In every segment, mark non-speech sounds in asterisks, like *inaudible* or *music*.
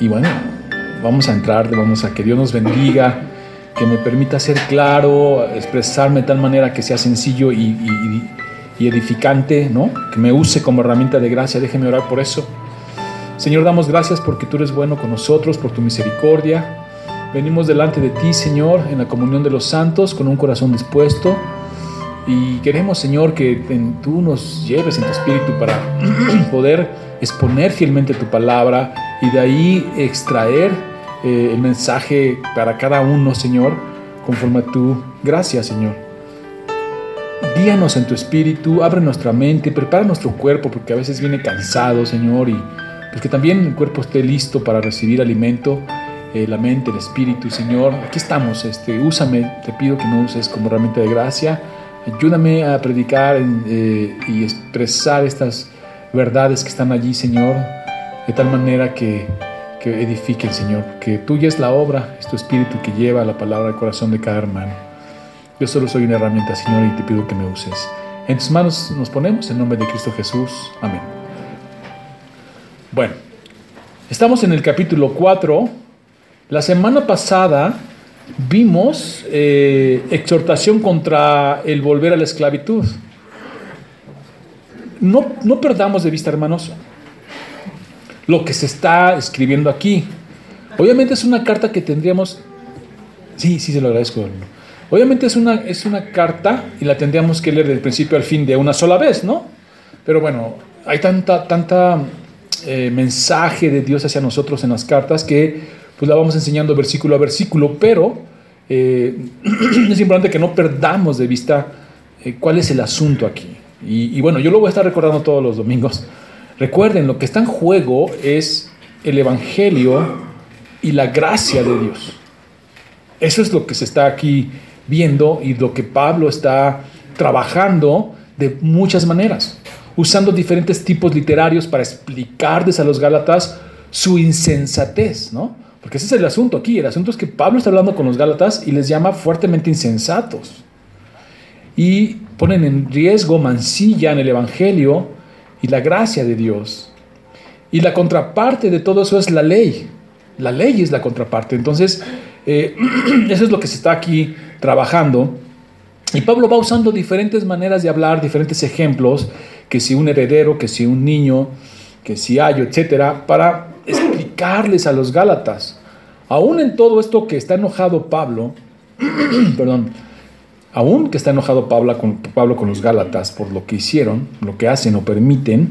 y bueno, vamos a entrar, vamos a que Dios nos bendiga, que me permita ser claro, expresarme de tal manera que sea sencillo y, y edificante, ¿no? Que me use como herramienta de gracia, déjeme orar por eso. Señor, damos gracias porque tú eres bueno con nosotros, por tu misericordia. Venimos delante de ti, Señor, en la comunión de los santos, con un corazón dispuesto. Y queremos, Señor, que tú nos lleves en tu espíritu para *clears throat* poder exponer fielmente tu palabra y de ahí extraer eh, el mensaje para cada uno, Señor, conforme a tu gracia, Señor. Guíanos en tu espíritu, abre nuestra mente, prepara nuestro cuerpo, porque a veces viene cansado, Señor, y pues que también el cuerpo esté listo para recibir alimento, eh, la mente, el espíritu, Señor. Aquí estamos, este, úsame, te pido que me uses como herramienta de gracia. Ayúdame a predicar eh, y expresar estas verdades que están allí, Señor, de tal manera que, que edifiquen, Señor, que tuya es la obra, es tu espíritu que lleva la palabra al corazón de cada hermano. Yo solo soy una herramienta, Señor, y te pido que me uses. En tus manos nos ponemos en nombre de Cristo Jesús. Amén. Bueno, estamos en el capítulo 4. La semana pasada vimos eh, exhortación contra el volver a la esclavitud. No, no perdamos de vista, hermanos, lo que se está escribiendo aquí. Obviamente es una carta que tendríamos... Sí, sí, se lo agradezco. Obviamente es una, es una carta y la tendríamos que leer del principio al fin de una sola vez, ¿no? Pero bueno, hay tanta, tanta eh, mensaje de Dios hacia nosotros en las cartas que pues la vamos enseñando versículo a versículo, pero eh, *clears throat* es importante que no perdamos de vista eh, cuál es el asunto aquí. Y, bueno, yo lo voy a estar recordando todos los domingos. Recuerden, lo que está en juego es el Evangelio y la gracia de Dios. Eso es lo que se está aquí viendo y lo que Pablo está trabajando de muchas maneras, usando diferentes tipos literarios para explicarles a los Gálatas su insensatez, ¿no? Porque ese es el asunto aquí. El asunto es que Pablo está hablando con los Gálatas y les llama fuertemente insensatos. Y ponen en riesgo, mancillan el Evangelio y la gracia de Dios. Y la contraparte de todo eso es la ley. La ley es la contraparte. Entonces, eh, *clears throat* eso es lo que se está aquí trabajando. Y Pablo va usando diferentes maneras de hablar, diferentes ejemplos, que si un heredero, que si un niño, que si hay, etcétera, para explicarles a los Gálatas. Aún en todo esto que está enojado Pablo, *clears throat* perdón, aún que está enojado Pablo con, Pablo con los Gálatas por lo que hicieron, lo que hacen o permiten,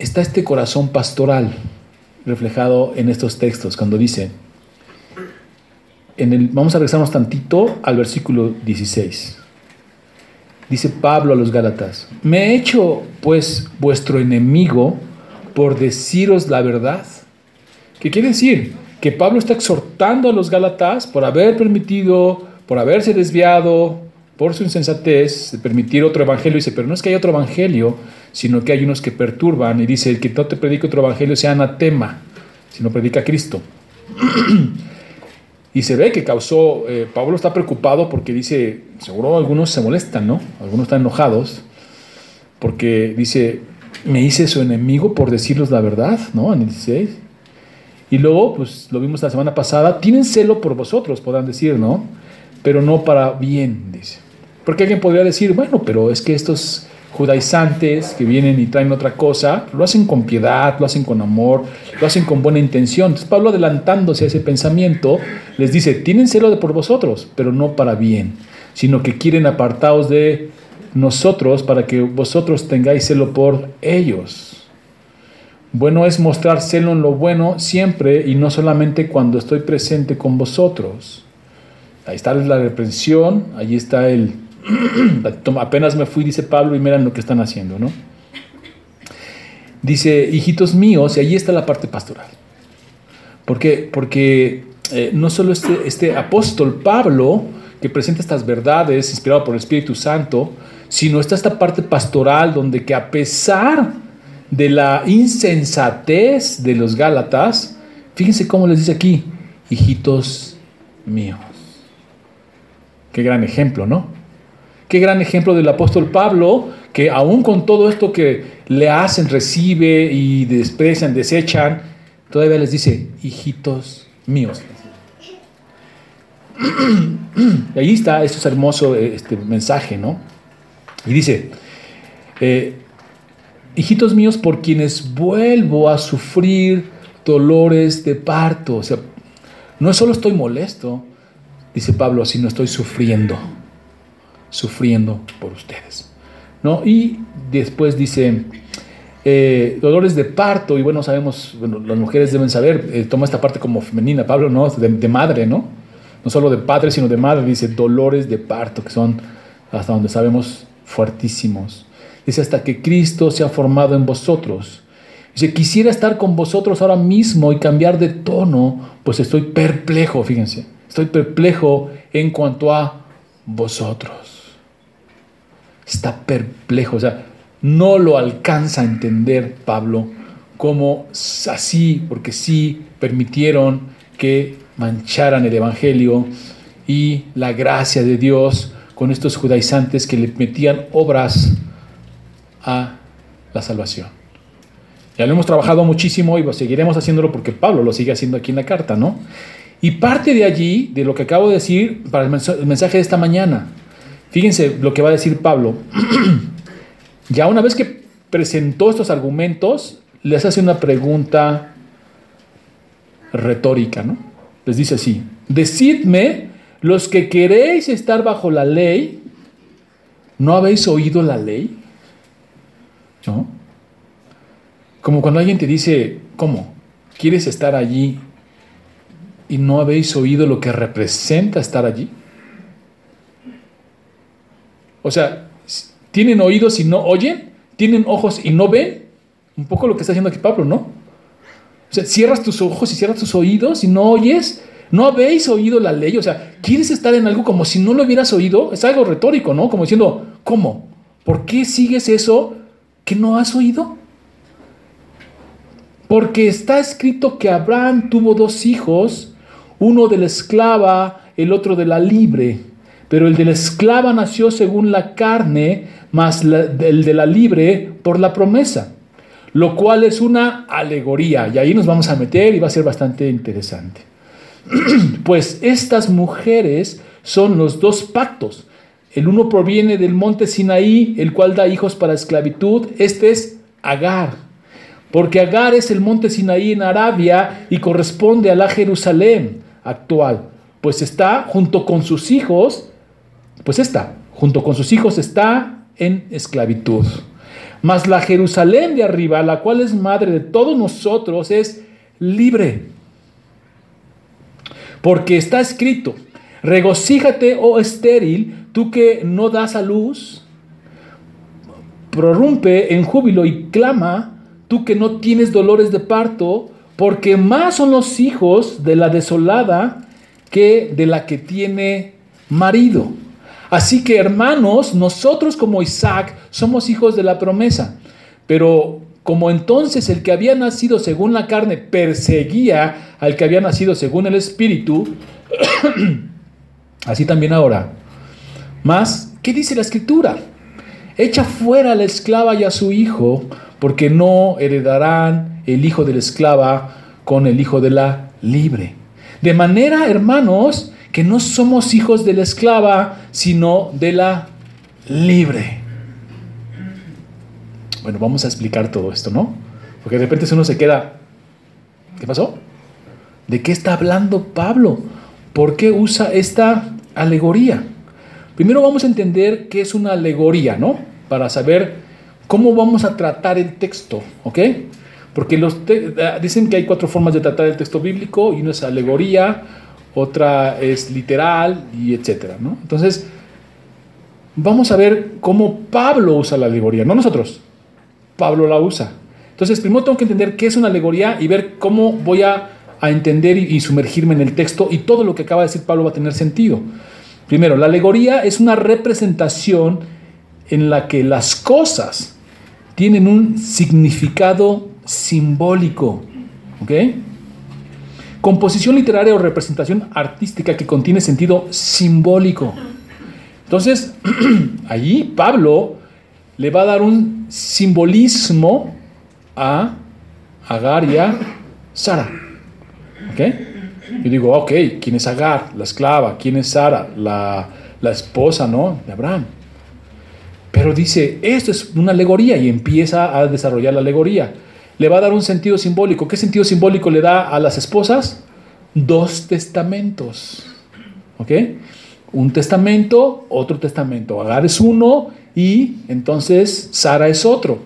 está este corazón pastoral reflejado en estos textos, cuando dice, en el, vamos a regresarnos tantito al versículo 16. Dice Pablo a los Gálatas, me he hecho pues vuestro enemigo por deciros la verdad. ¿Qué quiere decir? Que Pablo está exhortando a los Gálatas por haber permitido, por haberse desviado, por su insensatez, de permitir otro evangelio. Dice, pero no es que haya otro evangelio, sino que hay unos que perturban. Y dice, el que no te predica otro evangelio sea anatema, sino predica a Cristo. *clears throat* y se ve que causó, eh, Pablo está preocupado porque dice, seguro algunos se molestan, ¿no? Algunos están enojados, porque dice, me hice su enemigo por decirles la verdad, ¿no? En el 16. Y luego, pues lo vimos la semana pasada, tienen celo por vosotros, podrán decir, ¿no? Pero no para bien, dice. Porque alguien podría decir, bueno, pero es que estos judaizantes que vienen y traen otra cosa, lo hacen con piedad, lo hacen con amor, lo hacen con buena intención. Entonces Pablo adelantándose a ese pensamiento, les dice, tienen celo de por vosotros, pero no para bien, sino que quieren apartados de nosotros para que vosotros tengáis celo por ellos. Bueno es mostrar celo en lo bueno siempre y no solamente cuando estoy presente con vosotros. Ahí está la reprensión, ahí está el... *clears throat* apenas me fui, dice Pablo, y miren lo que están haciendo, ¿no? Dice, hijitos míos, y ahí está la parte pastoral. ¿Por qué? Porque eh, no solo este, este apóstol Pablo, que presenta estas verdades inspirado por el Espíritu Santo, sino está esta parte pastoral donde que a pesar de la insensatez de los Gálatas, fíjense cómo les dice aquí, hijitos míos. Qué gran ejemplo, ¿no? Qué gran ejemplo del apóstol Pablo, que aún con todo esto que le hacen, recibe y desprecian, desechan, todavía les dice, hijitos míos. *clears throat* Y ahí está, esto es hermoso este mensaje, ¿no? Y dice, eh, hijitos míos por quienes vuelvo a sufrir dolores de parto. O sea, no solo estoy molesto, dice Pablo, sino estoy sufriendo, sufriendo por ustedes. ¿No? Y después dice, eh, dolores de parto, y bueno, sabemos, bueno, las mujeres deben saber, eh, toma esta parte como femenina, Pablo, ¿no? De, de, madre, ¿no? No solo de padre, sino de madre, dice dolores de parto, que son, hasta donde sabemos, fuertísimos. Dice, hasta que Cristo se ha formado en vosotros. Dice, quisiera estar con vosotros ahora mismo y cambiar de tono, pues estoy perplejo, fíjense, estoy perplejo en cuanto a vosotros. Está perplejo, o sea, no lo alcanza a entender Pablo como así, porque sí permitieron que mancharan el Evangelio y la gracia de Dios con estos judaizantes que le metían obras a la salvación. Ya lo hemos trabajado muchísimo y seguiremos haciéndolo porque Pablo lo sigue haciendo aquí en la carta, ¿no? Y parte de allí, de lo que acabo de decir, para el mensaje de esta mañana, fíjense lo que va a decir Pablo. *clears throat* ya una vez que presentó estos argumentos, les hace una pregunta retórica, ¿no? Les dice así, decidme los que queréis estar bajo la ley, ¿no habéis oído la ley? ¿No? Como cuando alguien te dice, ¿cómo? ¿Quieres estar allí y no habéis oído lo que representa estar allí? O sea, ¿tienen oídos y no oyen? ¿Tienen ojos y no ven? Un poco lo que está haciendo aquí Pablo, ¿no? O sea, cierras tus ojos y cierras tus oídos y no oyes ¿No habéis oído la ley? O sea, ¿quieres estar en algo como si no lo hubieras oído? Es algo retórico, ¿no? Como diciendo, ¿cómo? ¿Por qué sigues eso que no has oído? Porque está escrito que Abraham tuvo dos hijos, uno de la esclava, el otro de la libre. Pero el de la esclava nació según la carne, más el de la libre por la promesa. Lo cual es una alegoría. Y ahí nos vamos a meter y va a ser bastante interesante. *clears throat* pues estas mujeres son los dos pactos. El uno proviene del monte Sinaí, el cual da hijos para esclavitud. Este es Agar. Porque Agar es el monte Sinaí en Arabia y corresponde a la Jerusalén actual. Pues está junto con sus hijos, pues está, junto con sus hijos está en esclavitud. Mas la Jerusalén de arriba, la cual es madre de todos nosotros, es libre porque está escrito, regocíjate, oh estéril, tú que no das a luz, prorrumpe en júbilo y clama, tú que no tienes dolores de parto, porque más son los hijos de la desolada que de la que tiene marido. Así que hermanos, nosotros como Isaac somos hijos de la promesa, pero como entonces el que había nacido según la carne perseguía al que había nacido según el Espíritu, *clears throat* así también ahora. Más, ¿qué dice la Escritura? Echa fuera a la esclava y a su hijo, porque no heredarán el hijo de la esclava con el hijo de la libre. De manera, hermanos, que no somos hijos de la esclava, sino de la libre. Bueno, vamos a explicar todo esto, ¿no? Porque de repente uno se queda, ¿qué pasó? ¿De qué está hablando Pablo? ¿Por qué usa esta alegoría? Primero vamos a entender qué es una alegoría, ¿no? Para saber cómo vamos a tratar el texto, ¿ok? Porque dicen que hay cuatro formas de tratar el texto bíblico y una es alegoría, otra es literal y etcétera, ¿no? Entonces, vamos a ver cómo Pablo usa la alegoría, no nosotros. Pablo la usa. Entonces, primero tengo que entender qué es una alegoría y ver cómo voy a, entender y, sumergirme en el texto y todo lo que acaba de decir Pablo va a tener sentido. Primero, la alegoría es una representación en la que las cosas tienen un significado simbólico. ¿Ok? Composición literaria o representación artística que contiene sentido simbólico. Entonces, *clears throat* allí Pablo le va a dar un simbolismo a Agar y a Sara. ¿Ok? Yo digo, ok, ¿quién es Agar? La esclava. ¿Quién es Sara? La, la esposa, ¿no? De Abraham. Pero dice, esto es una alegoría y empieza a desarrollar la alegoría. Le va a dar un sentido simbólico. ¿Qué sentido simbólico le da a las esposas? Dos testamentos. ¿Ok? Un testamento, otro testamento. Agar es uno y entonces Sara es otro.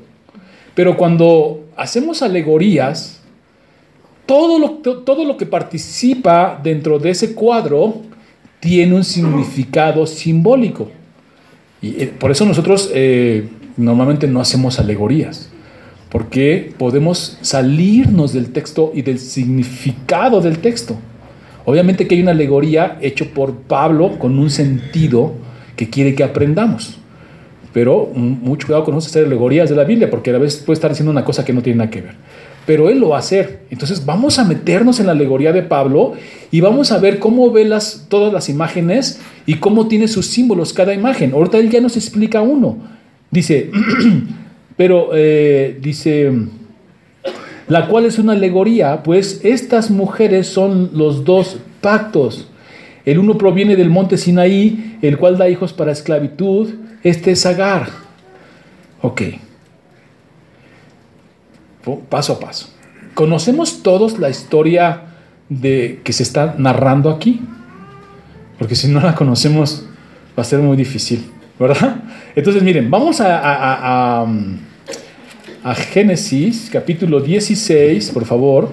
Pero cuando hacemos alegorías, todo lo, todo lo que participa dentro de ese cuadro tiene un significado simbólico. Y eh, por eso nosotros eh, normalmente no hacemos alegorías, porque podemos salirnos del texto y del significado del texto. Obviamente que hay una alegoría hecho por Pablo con un sentido que quiere que aprendamos. Pero mucho cuidado con hacer alegorías de la Biblia, porque a veces puede estar diciendo una cosa que no tiene nada que ver. Pero él lo va a hacer. Entonces vamos a meternos en la alegoría de Pablo y vamos a ver cómo ve las, todas las imágenes y cómo tiene sus símbolos cada imagen. Ahorita él ya nos explica uno. Dice, *clears throat* pero eh, dice, la cual es una alegoría, pues estas mujeres son los dos pactos. El uno proviene del monte Sinaí, el cual da hijos para esclavitud. Este es Agar. Ok. Paso a paso. Conocemos todos la historia de, que se está narrando aquí. Porque si no la conocemos va a ser muy difícil, ¿verdad? Entonces miren, vamos a, a, Génesis capítulo 16, por favor.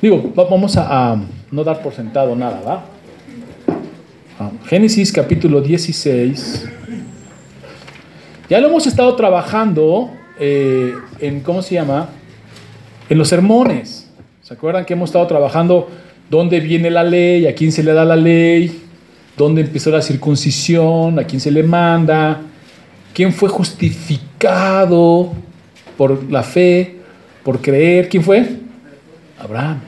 Digo, vamos a, no dar por sentado nada, ¿va? Ah, Génesis capítulo 16. Ya lo hemos estado trabajando eh, en, ¿cómo se llama? En los sermones. ¿Se acuerdan que hemos estado trabajando dónde viene la ley, a quién se le da la ley, dónde empezó la circuncisión, a quién se le manda, quién fue justificado por la fe, por creer? ¿Quién fue? Abraham.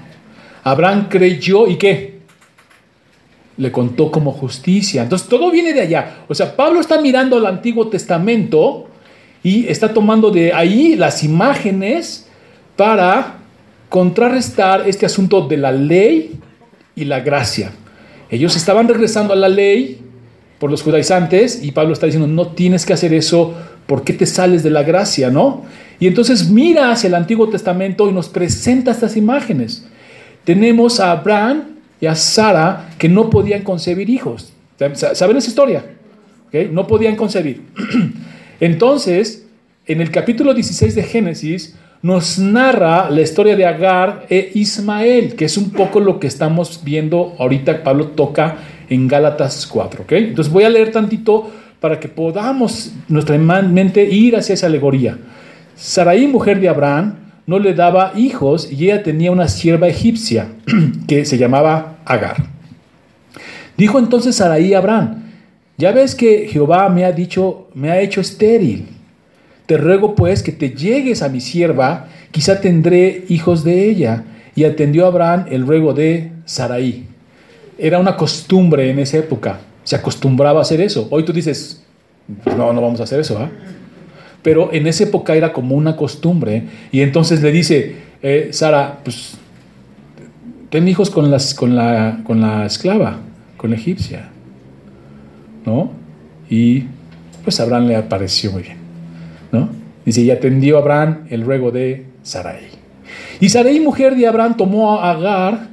Abraham creyó y qué? Le contó como justicia. Entonces todo viene de allá. O sea, Pablo está mirando al Antiguo Testamento y está tomando de ahí las imágenes para contrarrestar este asunto de la ley y la gracia. Ellos estaban regresando a la ley por los judaizantes y Pablo está diciendo, no tienes que hacer eso, ¿por qué te sales de la gracia, no? Y entonces mira hacia el Antiguo Testamento y nos presenta estas imágenes. Tenemos a Abraham y a Sara que no podían concebir hijos. ¿Saben esa historia? No podían concebir. *clears throat* Entonces, en el capítulo 16 de Génesis, nos narra la historia de Agar e Ismael, que es un poco lo que estamos viendo ahorita, Pablo toca en Gálatas 4. ¿ok? Entonces voy a leer tantito para que podamos nuestra mente ir hacia esa alegoría. Saraí, mujer de Abraham, no le daba hijos y ella tenía una sierva egipcia *clears throat* que se llamaba Agar. Dijo entonces Saraí a Abraham, ya ves que Jehová me ha dicho, me ha hecho estéril te ruego pues que te llegues a mi sierva, quizá tendré hijos de ella. Y atendió Abraham el ruego de Saraí. Era una costumbre en esa época. Se acostumbraba a hacer eso. Hoy tú dices, no, no vamos a hacer eso. ¿ah?". Pero en esa época era como una costumbre. Y entonces le dice, eh, Sara, pues ten hijos con, las, con, la, con la esclava, con la egipcia. ¿No? Y pues Abraham le pareció muy bien. Dice, y atendió Abraham el ruego de Sarai. Y Sarai, mujer de Abraham, tomó a Agar,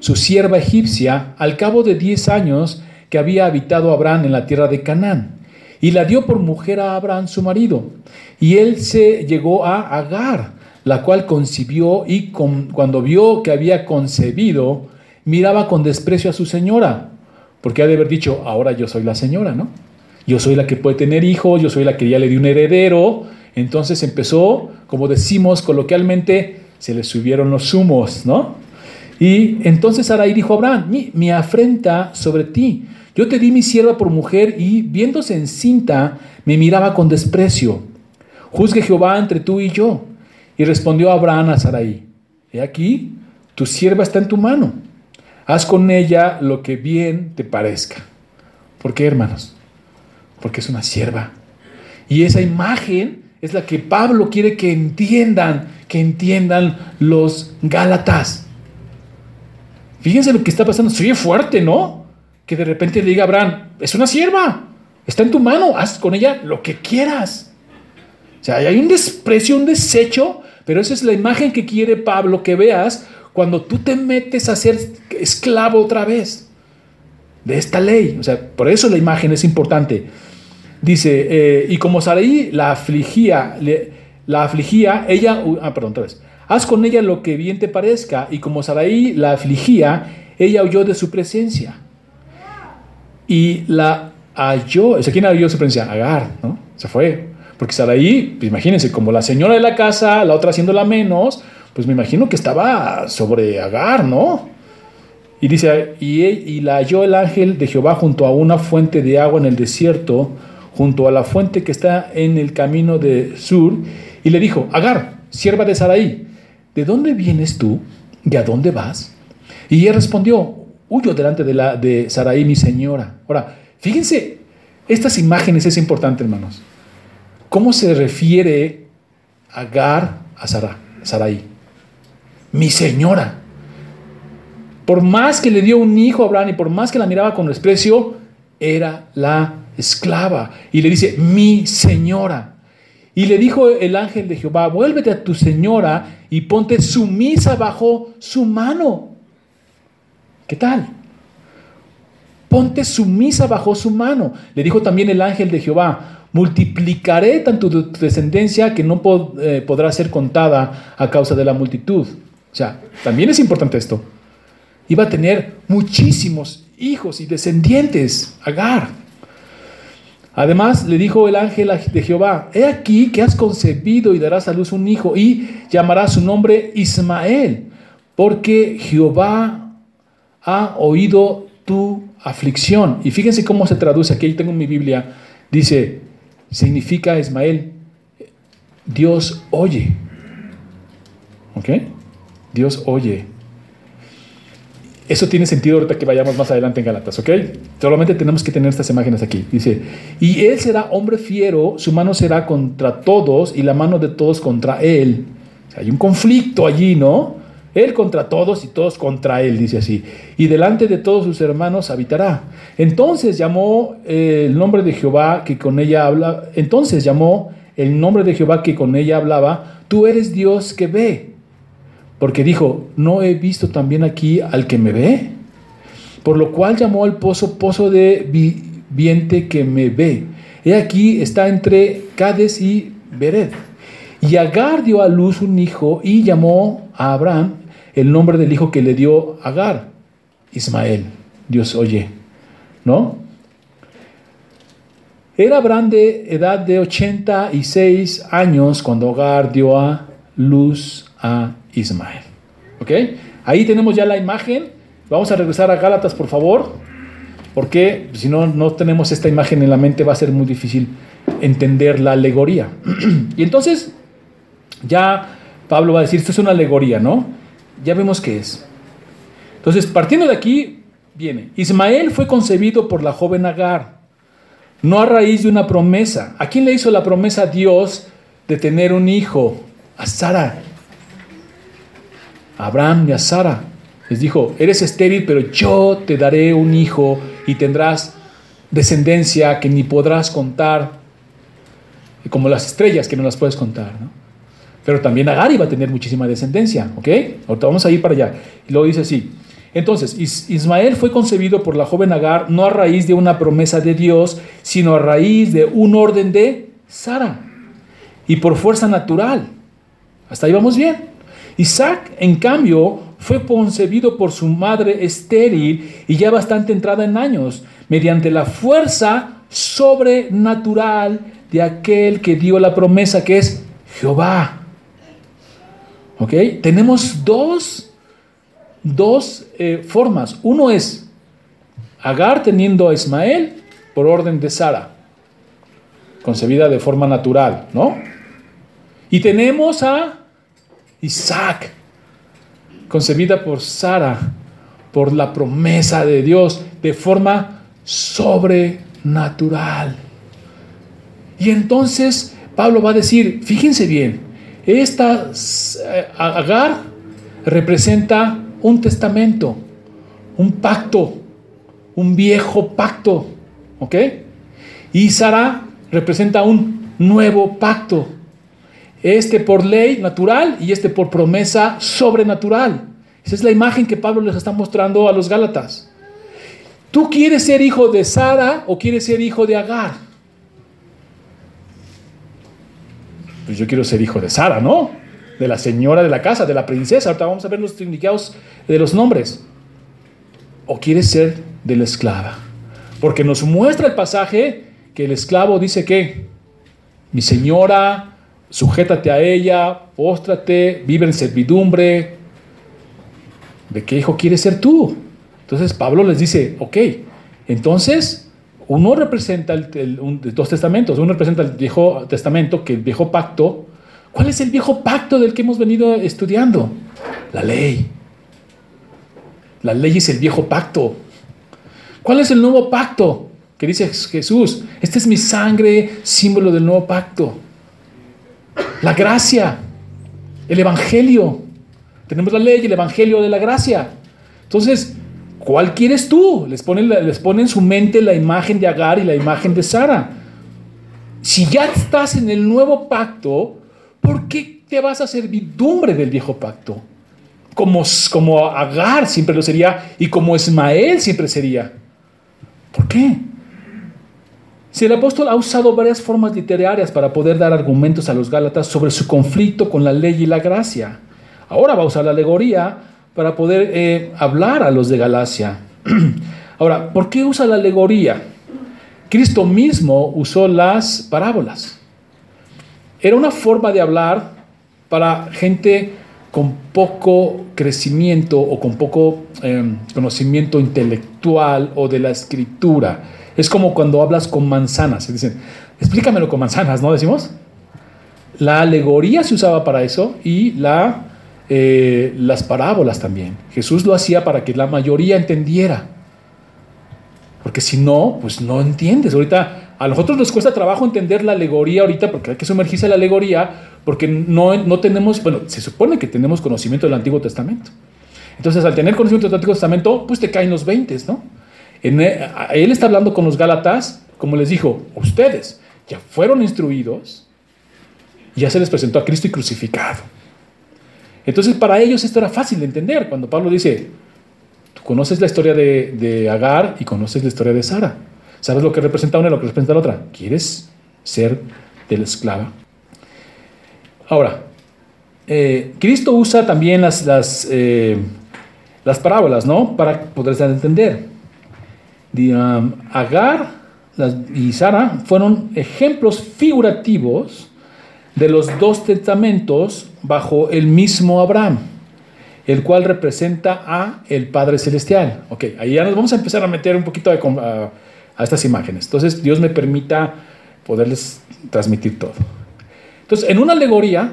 su sierva egipcia, al cabo de diez años que había habitado Abraham en la tierra de Canaán, y la dio por mujer a Abraham, su marido. Y él se llegó a Agar, la cual concibió y cuando vio que había concebido, miraba con desprecio a su señora, porque ha de haber dicho, ahora yo soy la señora, ¿no? yo soy la que puede tener hijos, yo soy la que ya le di un heredero. Entonces empezó, como decimos coloquialmente, se le subieron los humos, ¿no? Y entonces Sarai dijo a Abraham, mi, mi, afrenta sobre ti. Yo te di mi sierva por mujer y viéndose encinta, me miraba con desprecio. Juzgue Jehová entre tú y yo. Y respondió Abraham a Sarai, he aquí, tu sierva está en tu mano. Haz con ella lo que bien te parezca. ¿Por qué, hermanos? porque es una sierva. Y esa imagen es la que Pablo quiere que entiendan, que entiendan los Gálatas. Fíjense lo que está pasando, se oye fuerte, ¿no? Que de repente le diga a Abraham, es una sierva, está en tu mano, haz con ella lo que quieras. O sea, hay un desprecio, un desecho, pero esa es la imagen que quiere Pablo que veas cuando tú te metes a ser esclavo otra vez de esta ley. O sea, por eso la imagen es importante. Dice, eh, y como Saraí la afligía, la afligía, ella, ah, perdón, otra vez. Haz con ella lo que bien te parezca. Y como Saraí la afligía, ella huyó de su presencia. Y la halló, o sea, ¿quién halló su presencia? Agar, ¿no? Se fue. Porque Saraí, pues imagínense, como la señora de la casa, la otra haciéndola menos, pues me imagino que estaba sobre Agar, ¿no? Y dice, y, y la halló el ángel de Jehová junto a una fuente de agua en el desierto, junto a la fuente que está en el camino de Sur, y le dijo, Agar, sierva de Saraí, ¿de dónde vienes tú y a dónde vas? Y ella respondió, huyo delante de, la, de Saraí, mi señora. Ahora, fíjense, estas imágenes es importante, hermanos. ¿Cómo se refiere Agar a Saraí? Mi señora. Por más que le dio un hijo a Abraham y por más que la miraba con desprecio, era la esclava. Y le dice, mi señora. Y le dijo el ángel de Jehová, vuélvete a tu señora y ponte sumisa bajo su mano. ¿Qué tal? Ponte sumisa bajo su mano. Le dijo también el ángel de Jehová, multiplicaré tanto tu descendencia que no eh, podrá ser contada a causa de la multitud. O sea, también es importante esto. Iba a tener muchísimos hijos y descendientes, Agar. Además le dijo el ángel de Jehová, he aquí que has concebido y darás a luz un hijo y llamarás su nombre Ismael, porque Jehová ha oído tu aflicción. Y fíjense cómo se traduce, aquí tengo mi Biblia, dice, significa Ismael, Dios oye. ¿Ok? Dios oye. Eso tiene sentido ahorita que vayamos más adelante en Galatas, ¿ok? Solamente tenemos que tener estas imágenes aquí. Dice, y él será hombre fiero, su mano será contra todos y la mano de todos contra él. hay un conflicto allí, ¿no? Él contra todos y todos contra él, dice así. Y delante de todos sus hermanos habitará. Entonces llamó eh, el nombre de Jehová que con ella habla. Entonces llamó el nombre de Jehová que con ella hablaba. Tú eres Dios que ve porque dijo, ¿no he visto también aquí al que me ve? Por lo cual llamó al pozo pozo de viviente que me ve. He aquí está entre Cades y Bered. Y Agar dio a luz un hijo y llamó a Abraham el nombre del hijo que le dio Agar, Ismael. Dios oye, ¿no? Era Abraham de edad de 86 años cuando Agar dio a luz a Ismael. ¿Ok? Ahí tenemos ya la imagen. Vamos a regresar a Gálatas, por favor, porque si no, no tenemos esta imagen en la mente, va a ser muy difícil entender la alegoría. *clears throat* y entonces, ya Pablo va a decir, esto es una alegoría, ¿no? Ya vemos qué es. Entonces, partiendo de aquí, viene, Ismael fue concebido por la joven Agar, no a raíz de una promesa. ¿A quién le hizo la promesa a Dios de tener un hijo? A Sara. Abraham y a Sara. Les dijo, eres estéril, pero yo te daré un hijo y tendrás descendencia que ni podrás contar, como las estrellas que no las puedes contar. Pero también Agar iba a tener muchísima descendencia, ¿ok? Ahorita vamos a ir para allá. Y luego dice así. Entonces, Ismael fue concebido por la joven Agar no a raíz de una promesa de Dios, sino a raíz de un orden de Sara y por fuerza natural. Hasta ahí vamos bien. Isaac, en cambio, fue concebido por su madre estéril y ya bastante entrada en años, mediante la fuerza sobrenatural de aquel que dio la promesa, que es Jehová. Tenemos dos, dos eh, formas. Uno es Agar teniendo a Ismael por orden de Sara, concebida de forma natural, ¿no? Y tenemos a Isaac, concebida por Sara, por la promesa de Dios, de forma sobrenatural. Y entonces Pablo va a decir, fíjense bien, esta eh, Agar representa un testamento, un pacto, un viejo pacto, ¿ok? Y Sara representa un nuevo pacto, este por ley natural y este por promesa sobrenatural. Esa es la imagen que Pablo les está mostrando a los Gálatas. ¿Tú quieres ser hijo de Sara o quieres ser hijo de Agar? Pues yo quiero ser hijo de Sara, ¿no? De la señora de la casa, de la princesa. Ahorita vamos a ver los significados de los nombres. ¿O quieres ser de la esclava? Porque nos muestra el pasaje que el esclavo dice que mi señora, sujétate a ella, póstrate, vive en servidumbre. ¿De qué hijo quieres ser tú? Entonces Pablo les dice, ok, entonces uno representa el, dos testamentos, uno representa el Viejo Testamento, que el Viejo Pacto. ¿Cuál es el Viejo Pacto del que hemos venido estudiando? La ley. La ley es el Viejo Pacto. ¿Cuál es el Nuevo Pacto? Que dice Jesús, esta es mi sangre, símbolo del Nuevo Pacto. La gracia, el Evangelio. Tenemos la ley el Evangelio de la gracia. Entonces, ¿Cuál quieres tú? Les pone, les en su mente la imagen de Agar y la imagen de Sara. Si ya estás en el nuevo pacto, ¿por qué te vas a servidumbre del viejo pacto? Como, como Agar siempre lo sería y como Ismael siempre sería. ¿Por qué? Si el apóstol ha usado varias formas literarias para poder dar argumentos a los Gálatas sobre su conflicto con la ley y la gracia, ahora va a usar la alegoría para poder eh, hablar a los de Galacia. *clears throat* Ahora, ¿por qué usa la alegoría? Cristo mismo usó las parábolas. Era una forma de hablar para gente con poco crecimiento o con poco em, conocimiento intelectual o de la escritura. Es como cuando hablas con manzanas. Se dicen, explícamelo con manzanas, ¿no decimos? La alegoría se usaba para eso y la eh, las parábolas también. Jesús lo hacía para que la mayoría entendiera. Porque si no, pues no entiendes. Ahorita a nosotros nos cuesta trabajo entender la alegoría ahorita porque hay que sumergirse en la alegoría porque no, no tenemos, bueno, se supone que tenemos conocimiento del Antiguo Testamento. Entonces, al tener conocimiento del Antiguo Testamento, pues te caen los 20, ¿no? En, e, él está hablando con los Gálatas, como les dijo, ustedes ya fueron instruidos, ya se les presentó a Cristo y crucificado. Entonces para ellos esto era fácil de entender. Cuando Pablo dice, tú conoces la historia de, Agar y conoces la historia de Sara. ¿Sabes lo que representa una y lo que representa la otra? ¿Quieres ser de la esclava? Ahora, eh, Cristo usa también las, las, eh, las, parábolas, ¿no? Para poderse entender. Um, Agar y Sara fueron ejemplos figurativos de los dos testamentos bajo el mismo Abraham, el cual representa a el Padre Celestial. Ok, ahí ya nos vamos a empezar a meter un poquito a, estas imágenes. Entonces, Dios me permita poderles transmitir todo. Entonces, en una alegoría,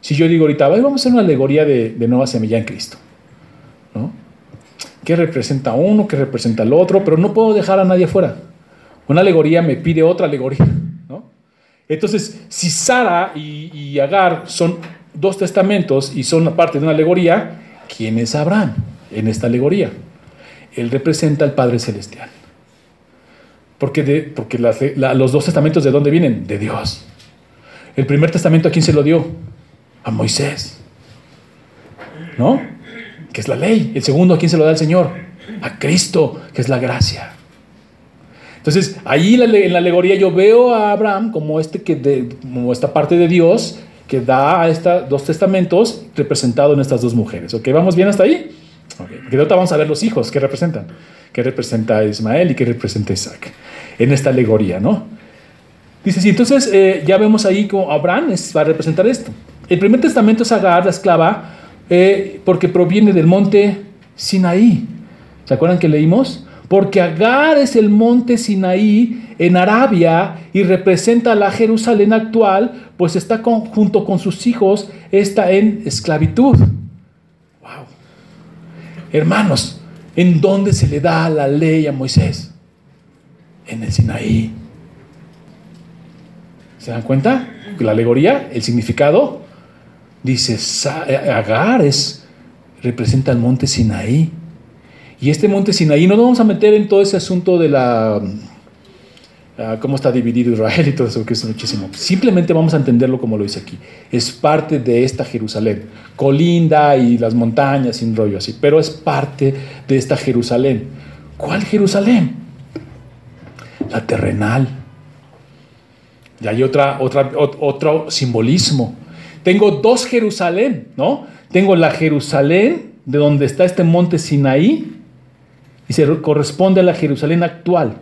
si yo digo ahorita, vamos a hacer una alegoría de, de nueva semilla en Cristo, ¿no? ¿Qué representa uno? ¿Qué representa el otro? Pero no puedo dejar a nadie fuera. Una alegoría me pide otra alegoría. Entonces, si Sara y, Agar son dos testamentos y son parte de una alegoría, ¿quién es Abraham en esta alegoría? Él representa al Padre Celestial. Porque, los dos testamentos de dónde vienen? De Dios. El primer testamento a quién se lo dio? A Moisés. ¿No? Que es la ley. El segundo a quién se lo da el Señor? A Cristo, que es la gracia. Entonces, ahí en la alegoría yo veo a Abraham como, este que como esta parte de Dios que da a estos dos testamentos representado en estas dos mujeres. ¿Ok? ¿Vamos bien hasta ahí? Okay. Porque vamos a ver los hijos que representan. ¿Qué representa Ismael y qué representa Isaac? En esta alegoría, ¿no? Dice, sí, entonces eh, ya vemos ahí como Abraham va a representar esto. El primer testamento es Agar, la esclava, eh, porque proviene del monte Sinaí. ¿Se acuerdan que leímos? Porque Agar es el monte Sinaí en Arabia y representa la Jerusalén actual, pues está junto con sus hijos, está en esclavitud. Wow. Hermanos, ¿en dónde se le da la ley a Moisés? En el Sinaí. ¿Se dan cuenta? La alegoría, el significado, dice, Agar es, representa el monte Sinaí. Y este monte Sinaí, no nos vamos a meter en todo ese asunto de la Ah, cómo está dividido Israel y todo eso, que es muchísimo. Simplemente vamos a entenderlo como lo dice aquí. Es parte de esta Jerusalén. Colinda y las montañas, sin rollo así, pero es parte de esta Jerusalén. ¿Cuál Jerusalén? La terrenal. Y hay otra, otra, otro simbolismo. Tengo dos Jerusalén, ¿no? Tengo la Jerusalén de donde está este monte Sinaí y se corresponde a la Jerusalén actual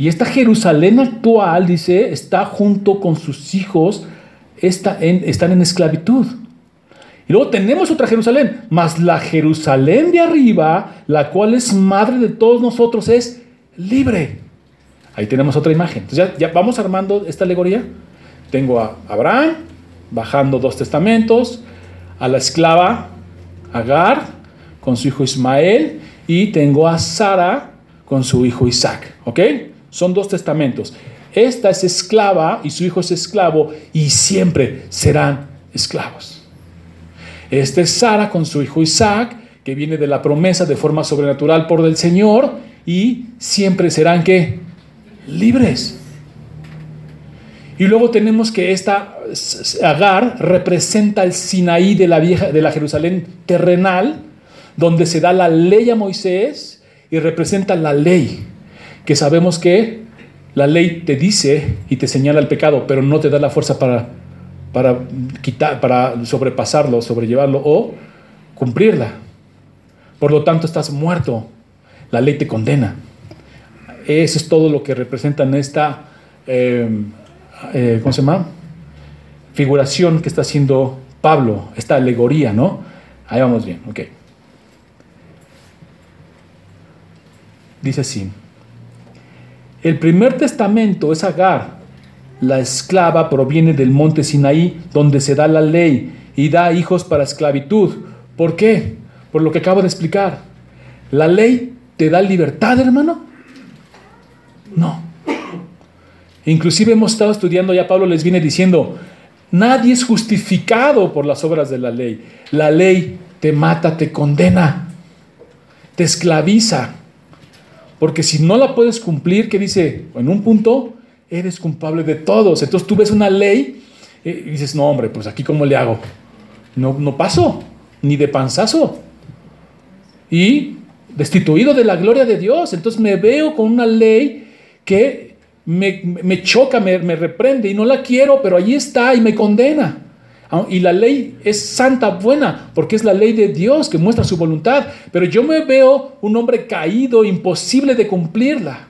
y esta Jerusalén actual, dice, está junto con sus hijos, está en, están en esclavitud. Y luego tenemos otra Jerusalén, más la Jerusalén de arriba, la cual es madre de todos nosotros, es libre. Ahí tenemos otra imagen. Entonces ya, ya vamos armando esta alegoría. Tengo a Abraham bajando dos testamentos, a la esclava Agar con su hijo Ismael y tengo a Sara con su hijo Isaac. ¿Ok? Son dos testamentos. Esta es esclava y su hijo es esclavo y siempre serán esclavos. Esta es Sara con su hijo Isaac, que viene de la promesa de forma sobrenatural por el Señor y siempre serán que libres. Y luego tenemos que esta Agar representa el Sinaí de la vieja de la Jerusalén terrenal, donde se da la ley a Moisés y representa la ley que sabemos que la ley te dice y te señala el pecado, pero no te da la fuerza para, para, quitar, para sobrepasarlo, sobrellevarlo o cumplirla. Por lo tanto, estás muerto. La ley te condena. Eso es todo lo que representa en esta, em, eh, ¿cómo se llama? Figuración que está haciendo Pablo, esta alegoría, ¿no? Ahí vamos bien, ok. Dice así. El primer testamento es Agar. La esclava proviene del monte Sinaí, donde se da la ley y da hijos para esclavitud. ¿Por qué? Por lo que acabo de explicar. ¿La ley te da libertad, hermano? No. Inclusive hemos estado estudiando, ya Pablo les viene diciendo, nadie es justificado por las obras de la ley. La ley te mata, te condena, te esclaviza. Porque si no la puedes cumplir, ¿qué dice? En un punto, eres culpable de todos. Entonces tú ves una ley eh, y dices, no, hombre, pues aquí cómo le hago. No, no paso, ni de panzazo. Y destituido de la gloria de Dios. Entonces me veo con una ley que me, choca, me, me reprende y no la quiero, pero allí está y me condena. Y la ley es santa, buena, porque es la ley de Dios que muestra su voluntad. Pero yo me veo un hombre caído, imposible de cumplirla.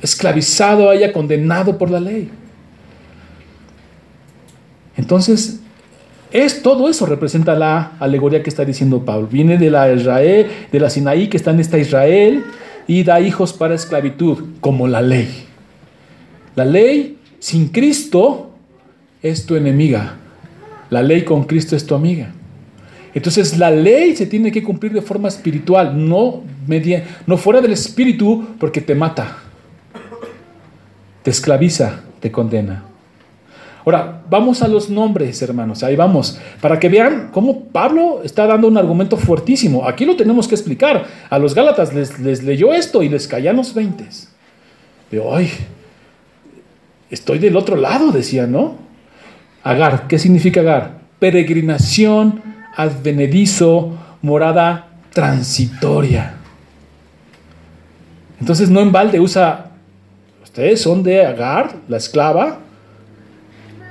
Esclavizado, haya condenado por la ley. Entonces, es todo eso representa la alegoría que está diciendo Pablo. Viene de la Israel, de la Sinaí que está en esta Israel y da hijos para esclavitud, como la ley. La ley sin Cristo es tu enemiga. La ley con Cristo es tu amiga. Entonces la ley se tiene que cumplir de forma espiritual, no, media, no fuera del espíritu porque te mata, te esclaviza, te condena. Ahora, vamos a los nombres, hermanos, ahí vamos, para que vean cómo Pablo está dando un argumento fuertísimo. Aquí lo tenemos que explicar. A los Gálatas les, leyó esto y les caían los veintes. De hoy, estoy del otro lado, decía, ¿no? Agar, ¿qué significa Agar? Peregrinación, advenedizo, morada transitoria. Entonces no en balde usa, ustedes son de Agar, la esclava,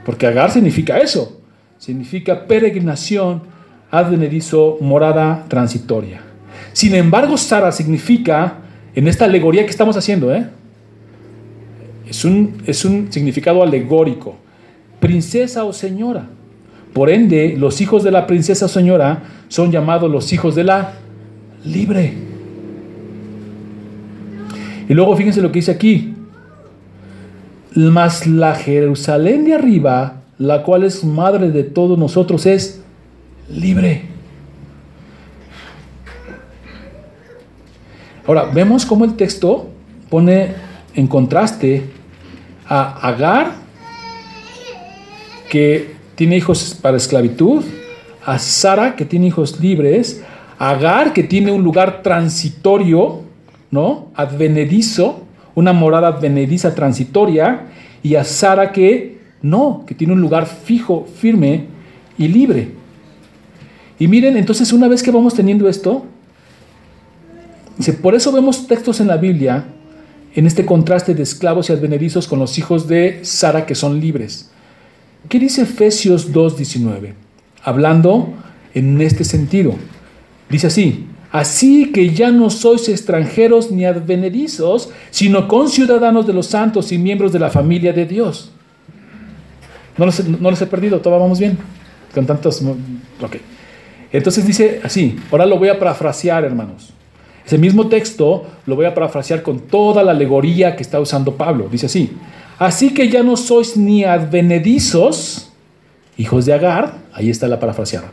porque Agar significa eso, significa peregrinación, advenedizo, morada transitoria. Sin embargo, Sara significa, en esta alegoría que estamos haciendo, ¿eh? es, un, es un significado alegórico princesa o señora. Por ende, los hijos de la princesa o señora son llamados los hijos de la libre. Y luego fíjense lo que dice aquí. Mas la Jerusalén de arriba, la cual es madre de todos nosotros, es libre. Ahora, vemos cómo el texto pone en contraste a Agar, que tiene hijos para esclavitud, a Sara, que tiene hijos libres, a Agar, que tiene un lugar transitorio, ¿no? Advenedizo, una morada advenediza transitoria, y a Sara que no, que tiene un lugar fijo, firme y libre. Y miren, entonces una vez que vamos teniendo esto, por eso vemos textos en la Biblia en este contraste de esclavos y advenedizos con los hijos de Sara que son libres. ¿Qué dice Efesios 2.19? Hablando en este sentido. Dice así, así que ya no sois extranjeros ni advenedizos, sino conciudadanos de los santos y miembros de la familia de Dios. No los, he perdido, todo vamos bien. Con tantos... Ok. Entonces dice así, ahora lo voy a parafrasear, hermanos. Ese mismo texto lo voy a parafrasear con toda la alegoría que está usando Pablo. Dice así, así que ya no sois ni advenedizos, hijos de Agar, ahí está la parafraseada,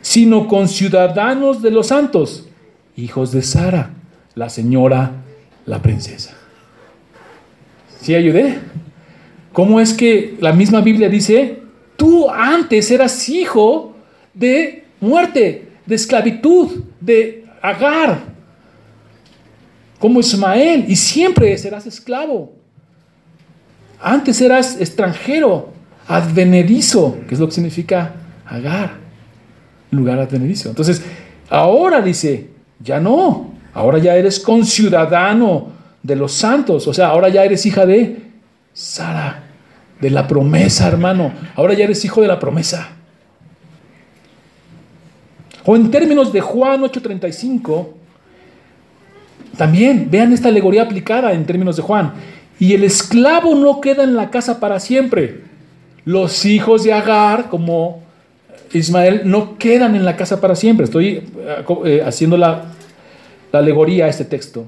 sino conciudadanos de los santos, hijos de Sara, la señora, la princesa. ¿Sí ayudé? ¿Cómo es que la misma Biblia dice, tú antes eras hijo de muerte, de esclavitud, de Agar, como Ismael, y siempre serás esclavo. Antes eras extranjero, advenedizo, que es lo que significa Agar, lugar advenedizo. Entonces, ahora dice, ya no, ahora ya eres conciudadano de los santos, o sea, ahora ya eres hija de Sara, de la promesa, hermano, ahora ya eres hijo de la promesa. O en términos de Juan 8:35, también vean esta alegoría aplicada en términos de Juan. Y el esclavo no queda en la casa para siempre. Los hijos de Agar, como Ismael, no quedan en la casa para siempre. Estoy eh, eh, haciendo la, la alegoría a este texto.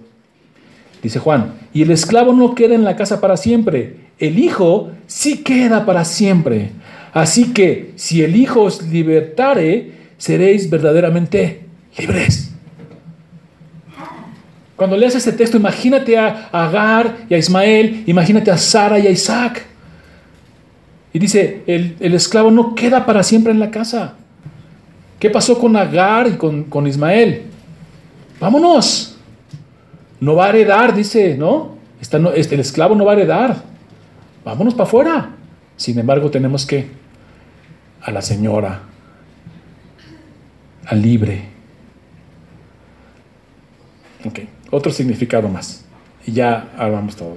Dice Juan, y el esclavo no queda en la casa para siempre, el hijo sí queda para siempre. Así que si el hijo os libertare, seréis verdaderamente libres. Cuando leas este texto, imagínate a Agar y a Ismael, imagínate a Sara y a Isaac. Y dice, el, esclavo no queda para siempre en la casa. ¿Qué pasó con Agar y con, Ismael? Vámonos. No va a heredar, dice, ¿no? este, el esclavo no va a heredar. Vámonos para afuera. Sin embargo, tenemos que a la señora, al libre. Ok, otro significado más. Y ya vamos todo.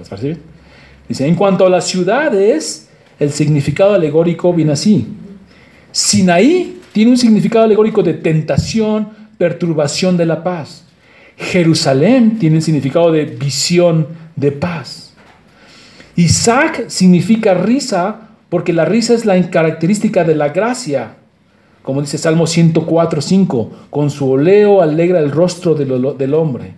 Dice, en cuanto a las ciudades, el significado alegórico viene así. Sinaí tiene un significado alegórico de tentación, perturbación de la paz. Jerusalén tiene un significado de visión de paz. Isaac significa risa porque la risa es la característica de la gracia como dice Salmo 104, 5, con su oleo alegra el rostro del, hombre.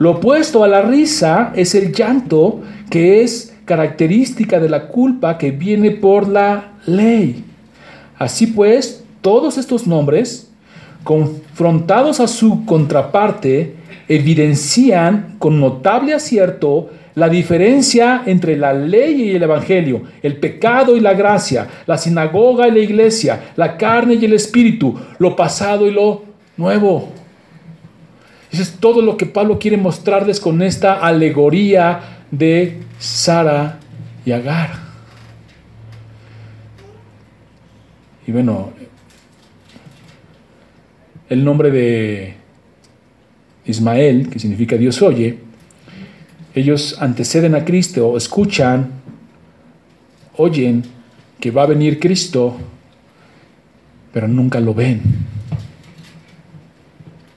Lo opuesto a la risa es el llanto, que es característica de la culpa que viene por la ley. Así pues, todos estos nombres, confrontados a su contraparte, evidencian con notable acierto la diferencia entre la ley y el evangelio, el pecado y la gracia, la sinagoga y la iglesia, la carne y el espíritu, lo pasado y lo nuevo. Es todo lo que Pablo quiere mostrarles con esta alegoría de Sara y Agar. Y bueno, el nombre de Ismael, que significa Dios oye, ellos anteceden a Cristo, escuchan, oyen que va a venir Cristo, pero nunca lo ven.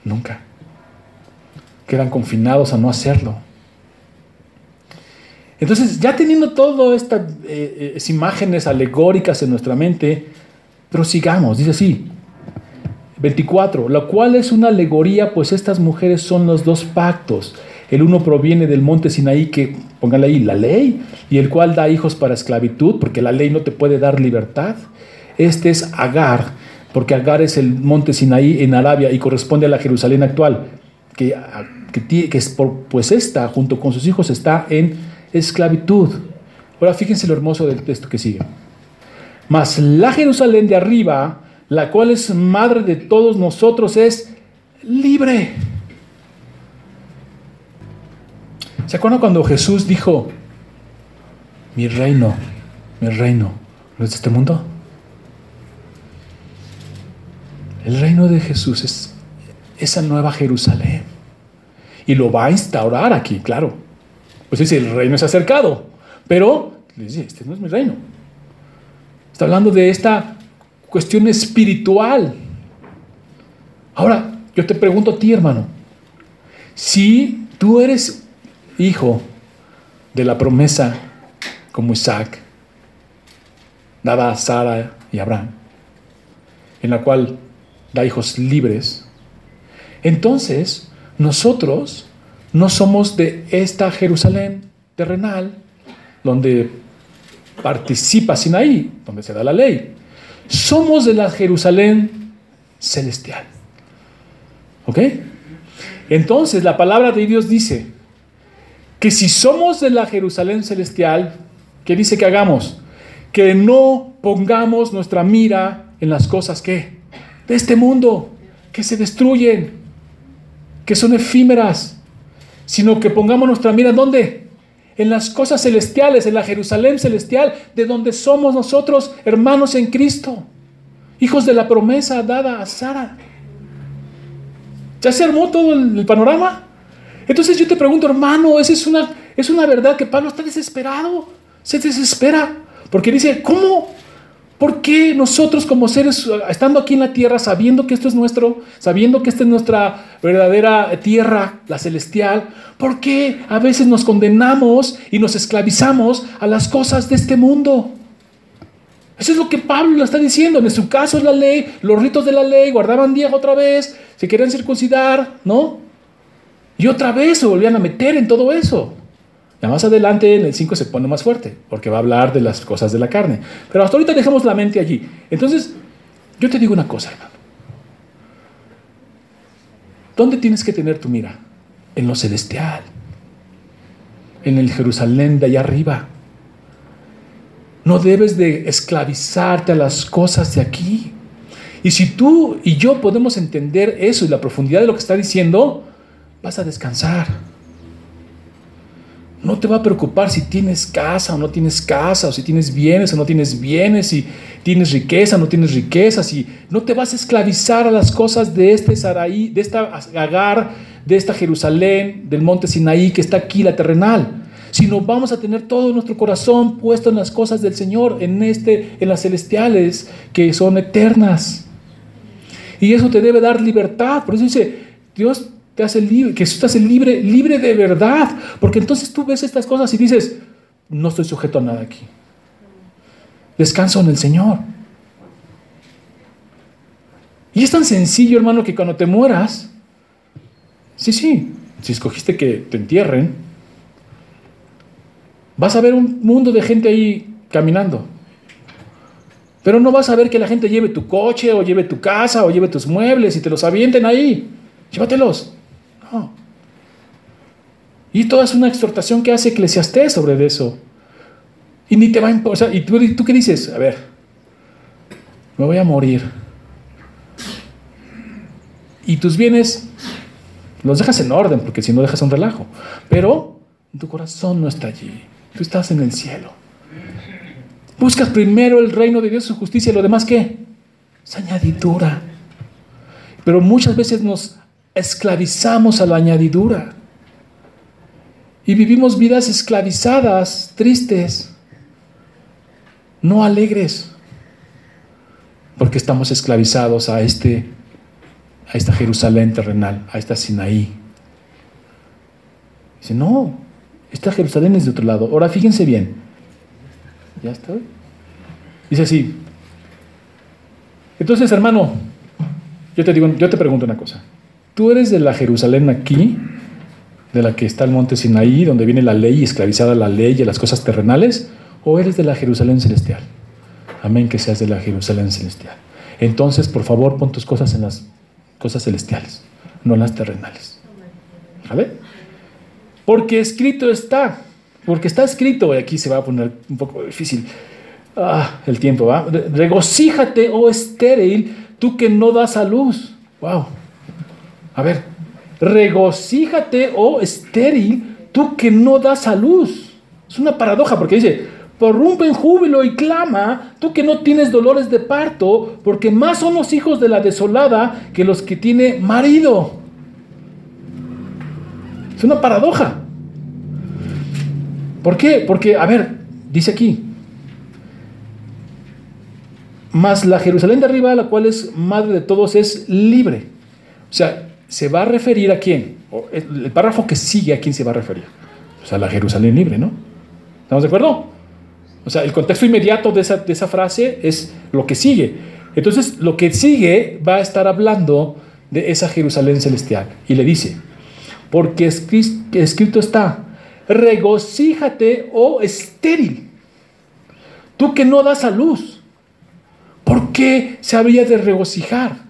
Nunca. Quedan confinados a no hacerlo. Entonces, ya teniendo todas estas eh, eh, imágenes alegóricas en nuestra mente, prosigamos. Dice así, 24, la cual es una alegoría, pues estas mujeres son los dos pactos el uno proviene del monte Sinaí, que póngale ahí la ley, y el cual da hijos para esclavitud, porque la ley no te puede dar libertad. Este es Agar, porque Agar es el monte Sinaí en Arabia y corresponde a la Jerusalén actual, que, que, es pues esta, junto con sus hijos, está en esclavitud. Ahora fíjense lo hermoso del texto que sigue. Mas la Jerusalén de arriba, la cual es madre de todos nosotros, es libre. ¿Se acuerdan cuando Jesús dijo, mi reino, mi reino, ¿no es este mundo? El reino de Jesús es esa nueva Jerusalén. Y lo va a instaurar aquí, claro. Pues dice, el reino es acercado. Pero, dice, este no es mi reino. Está hablando de esta cuestión espiritual. Ahora, yo te pregunto a ti, hermano, si tú eres hijo de la promesa como Isaac, dada a Sara y Abraham, en la cual da hijos libres, entonces nosotros no somos de esta Jerusalén terrenal, donde participa Sinaí, donde se da la ley. Somos de la Jerusalén celestial. ¿Ok? Entonces la palabra de Dios dice que si somos de la Jerusalén celestial, ¿qué dice que hagamos? Que no pongamos nuestra mira en las cosas que de este mundo, que se destruyen, que son efímeras, sino que pongamos nuestra mira dónde? En las cosas celestiales, en la Jerusalén celestial, de donde somos nosotros hermanos en Cristo, hijos de la promesa dada a Sara. ¿Ya se armó todo el, panorama? Entonces yo te pregunto, hermano, esa es una, es una verdad que Pablo está desesperado, se desespera, porque dice, ¿cómo? ¿Por qué nosotros como seres, estando aquí en la tierra, sabiendo que esto es nuestro, sabiendo que esta es nuestra verdadera tierra, la celestial, por qué a veces nos condenamos y nos esclavizamos a las cosas de este mundo? Eso es lo que Pablo le está diciendo. En su caso es la ley, los ritos de la ley, guardaban día otra vez, se querían circuncidar, ¿no? Y otra vez se volvían a meter en todo eso. Más adelante en el 5 se pone más fuerte, porque va a hablar de las cosas de la carne. Pero hasta ahorita dejamos la mente allí. Entonces, yo te digo una cosa, hermano. ¿Dónde tienes que tener tu mira? En lo celestial. En el Jerusalén de allá arriba. No debes de esclavizarte a las cosas de aquí. Y si tú y yo podemos entender eso y la profundidad de lo que está diciendo, vas a descansar. No te va a preocupar si tienes casa o no tienes casa, o si tienes bienes o no tienes bienes, si tienes riqueza o no tienes riqueza, si no te vas a esclavizar a las cosas de este Saraí, de esta Agar, de esta Jerusalén, del monte Sinaí que está aquí, la terrenal, sino vamos a tener todo nuestro corazón puesto en las cosas del Señor, en este, en las celestiales que son eternas. Y eso te debe dar libertad. Por eso dice, Dios te hace libre, que estás libre, libre de verdad. Porque entonces tú ves estas cosas y dices, no estoy sujeto a nada aquí. Descanso en el Señor. Y es tan sencillo, hermano, que cuando te mueras, sí, sí, si escogiste que te entierren, vas a ver un mundo de gente ahí caminando. Pero no vas a ver que la gente lleve tu coche o lleve tu casa o lleve tus muebles y te los avienten ahí. Llévatelos. Y toda es una exhortación que hace Eclesiastés sobre eso. Y ni te va a importar. ¿Y tú, qué dices? A ver, me voy a morir. Y tus bienes los dejas en orden, porque si no dejas un relajo. Pero tu corazón no está allí. Tú estás en el cielo. Buscas primero el reino de Dios, su justicia, y lo demás qué? Es añadidura. Pero muchas veces nos esclavizamos a la añadidura. Y vivimos vidas esclavizadas, tristes, no alegres, porque estamos esclavizados a, este, a esta Jerusalén terrenal, a esta Sinaí. Dice, no, esta Jerusalén es de otro lado. Ahora fíjense bien. ¿Ya estoy? Dice así. Entonces, hermano, yo te digo, yo te pregunto una cosa. ¿Tú eres de la Jerusalén aquí, de la que está el monte Sinaí, donde viene la ley y esclavizada la ley y las cosas terrenales? ¿O eres de la Jerusalén celestial? Amén que seas de la Jerusalén celestial. Entonces, por favor, pon tus cosas en las cosas celestiales, no en las terrenales. ¿Vale? Porque escrito está, porque está escrito, y aquí se va a poner un poco difícil. Ah, el tiempo, ¿va? Regocíjate, oh estéril, tú que no das a luz. Wow. A ver, regocíjate, oh estéril, tú que no das a luz. Es una paradoja porque dice, porrumpe en júbilo y clama, tú que no tienes dolores de parto, porque más son los hijos de la desolada que los que tiene marido. Es una paradoja. ¿Por qué? Porque, a ver, dice aquí, más la Jerusalén de arriba, la cual es madre de todos, es libre. O sea, se va a referir a quién. El párrafo que sigue a quién se va a referir. O sea, la Jerusalén libre, ¿no? ¿Estamos de acuerdo? O sea, el contexto inmediato de esa, de esa frase es lo que sigue. Entonces, lo que sigue va a estar hablando de esa Jerusalén celestial. Y le dice, porque escrito está, regocíjate, oh estéril, tú que no das a luz. ¿Por qué se había de regocijar?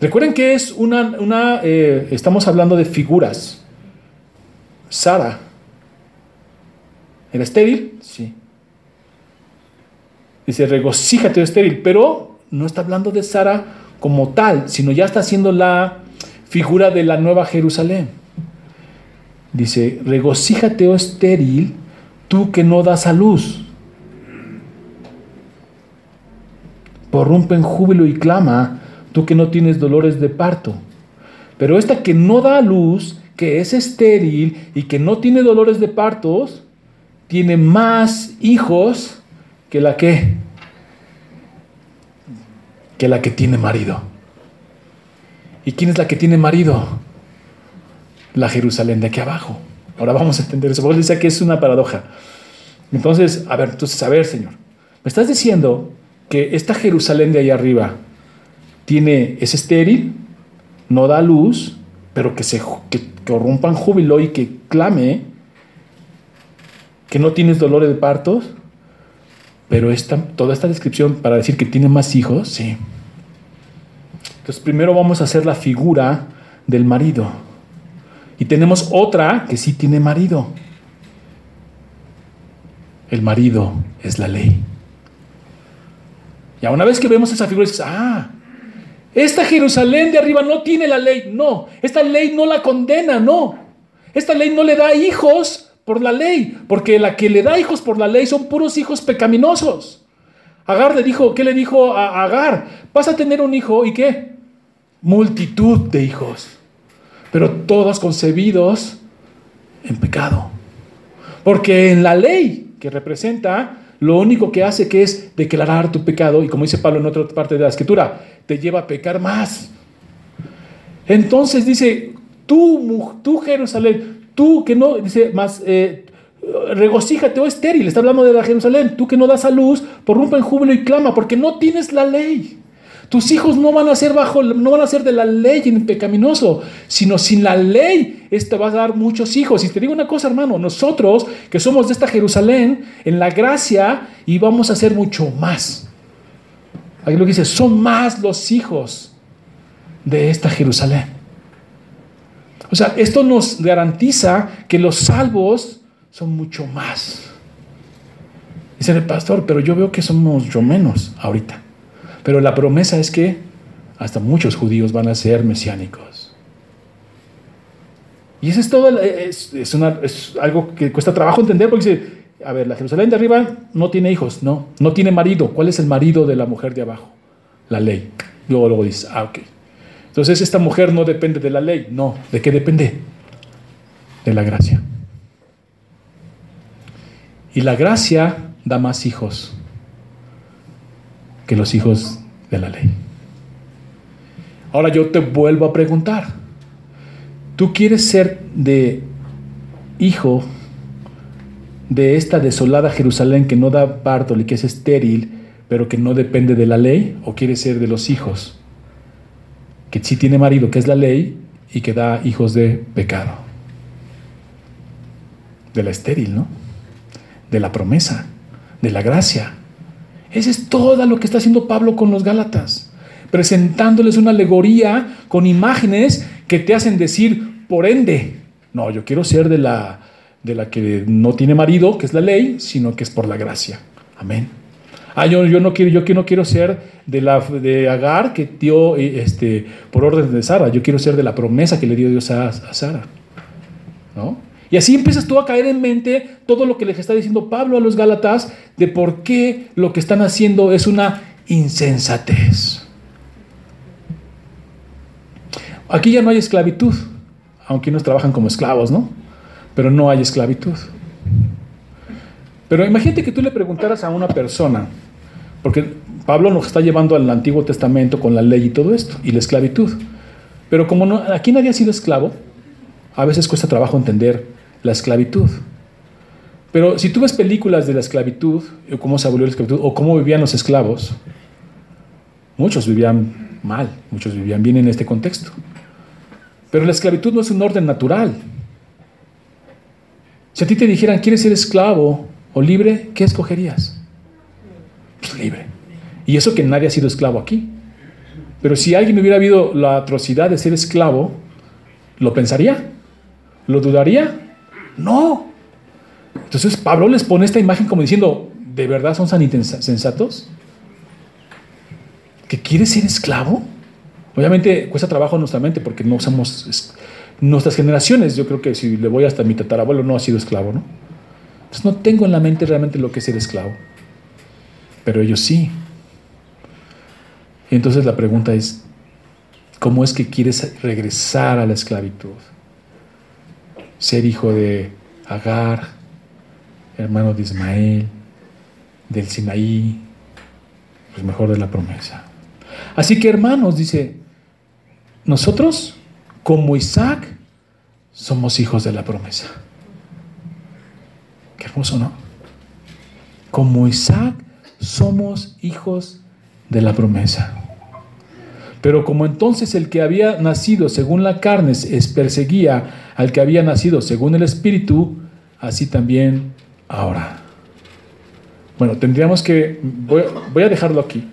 Recuerden que es una, una eh, estamos hablando de figuras. Sara, ¿era estéril? Sí. Dice, regocíjate, oh estéril, pero no está hablando de Sara como tal, sino ya está haciendo la figura de la nueva Jerusalén. Dice, regocíjate, oh estéril, tú que no das a luz. Porrumpe en júbilo y clama, tú que no tienes dolores de parto. Pero esta que no da luz, que es estéril y que no tiene dolores de partos, tiene más hijos que la que que la que tiene marido. ¿Y quién es la que tiene marido? La Jerusalén de aquí abajo. Ahora vamos a entender eso. Vos dice que es una paradoja. Entonces, a ver, entonces, a ver, Señor, me estás diciendo que esta Jerusalén de ahí arriba tiene, es estéril, no da luz, pero que se que, corrompan júbilo y que clame, que no tienes dolores de partos, pero esta, toda esta descripción para decir que tiene más hijos, sí. Entonces primero vamos a hacer la figura del marido. Y tenemos otra que sí tiene marido. El marido es la ley. Y una vez que vemos esa figura, dices, ah, esta Jerusalén de arriba no tiene la ley. No, esta ley no la condena, no. Esta ley no le da hijos por la ley, porque la que le da hijos por la ley son puros hijos pecaminosos. Agar le dijo, ¿qué le dijo a Agar? Vas a tener un hijo y qué? multitud de hijos, pero todos concebidos en pecado. Porque en la ley que representa, lo único que hace que es declarar tu pecado, y como dice Pablo en otra parte de la escritura, te lleva a pecar más. Entonces dice, tú, Jerusalén, tú que no, dice más, eh, regocíjate, oh estéril, está hablando de la Jerusalén, tú que no das a luz, porrumpa en júbilo y clama, porque no tienes la ley. Tus hijos no van a ser bajo, no van a ser de la ley en pecaminoso, sino sin la ley, esta va a dar muchos hijos. Y te digo una cosa, hermano, nosotros que somos de esta Jerusalén, en la gracia, y vamos a ser mucho más. Aquí lo que dice, son más los hijos de esta Jerusalén. O sea, esto nos garantiza que los salvos son mucho más. Dice el pastor, pero yo veo que somos yo menos ahorita. Pero la promesa es que hasta muchos judíos van a ser mesiánicos. Y eso es todo, es, es, algo que cuesta trabajo entender porque dice, a ver, la Jerusalén de arriba no tiene hijos, no, no tiene marido. ¿Cuál es el marido de la mujer de abajo? La ley. Luego, luego dice, ah, ok. Entonces esta mujer no depende de la ley, no. ¿De qué depende? De la gracia. Y la gracia da más hijos que los hijos de la ley. Ahora yo te vuelvo a preguntar, ¿tú quieres ser de hijo de esta desolada Jerusalén que no da parto y que es estéril, pero que no depende de la ley? ¿O quieres ser de los hijos que sí tiene marido, que es la ley, y que da hijos de pecado? De la estéril, ¿no? De la promesa, de la gracia. Ese es todo lo que está haciendo Pablo con los Gálatas, presentándoles una alegoría con imágenes que te hacen decir, por ende, no, yo quiero ser de la, de la que no tiene marido, que es la ley, sino que es por la gracia. Amén. Ah, yo, yo no quiero, yo no quiero ser de la de Agar que dio este, por orden de Sara. Yo quiero ser de la promesa que le dio Dios a, a Sara. ¿No? Y así empiezas tú a caer en mente todo lo que les está diciendo Pablo a los Gálatas de por qué lo que están haciendo es una insensatez. Aquí ya no hay esclavitud, aunque unos trabajan como esclavos, ¿no? Pero no hay esclavitud. Pero imagínate que tú le preguntaras a una persona, porque Pablo nos está llevando al Antiguo Testamento con la ley y todo esto, y la esclavitud. Pero como aquí nadie ha sido esclavo, a veces cuesta trabajo entender la esclavitud. Pero si tú ves películas de la esclavitud, o cómo se abolió la esclavitud, o cómo vivían los esclavos, muchos vivían mal, muchos vivían bien en este contexto. Pero la esclavitud no es un orden natural. Si a ti te dijeran, ¿quieres ser esclavo o libre? ¿Qué escogerías? Pues libre. Y eso que nadie ha sido esclavo aquí. Pero si alguien hubiera habido la atrocidad de ser esclavo, ¿lo pensaría? ¿Lo dudaría? No. Entonces Pablo les pone esta imagen como diciendo, ¿de verdad son sensatos? ¿Que quieres ser esclavo? Obviamente cuesta trabajo nuestra mente porque no somos nuestras generaciones. Yo creo que si le voy hasta mi tatarabuelo no ha sido esclavo, ¿no? Entonces no tengo en la mente realmente lo que es ser esclavo. Pero ellos sí. Y entonces la pregunta es, ¿cómo es que quieres regresar a la esclavitud? Ser hijo de Agar, hermano de Ismael, del Sinaí, pues mejor de la promesa. Así que hermanos, dice, nosotros, como Isaac, somos hijos de la promesa. Qué hermoso, ¿no? Como Isaac, somos hijos de la promesa. Pero como entonces el que había nacido según la carne es perseguía al que había nacido según el espíritu, así también ahora. Bueno, tendríamos que, voy, voy a dejarlo aquí,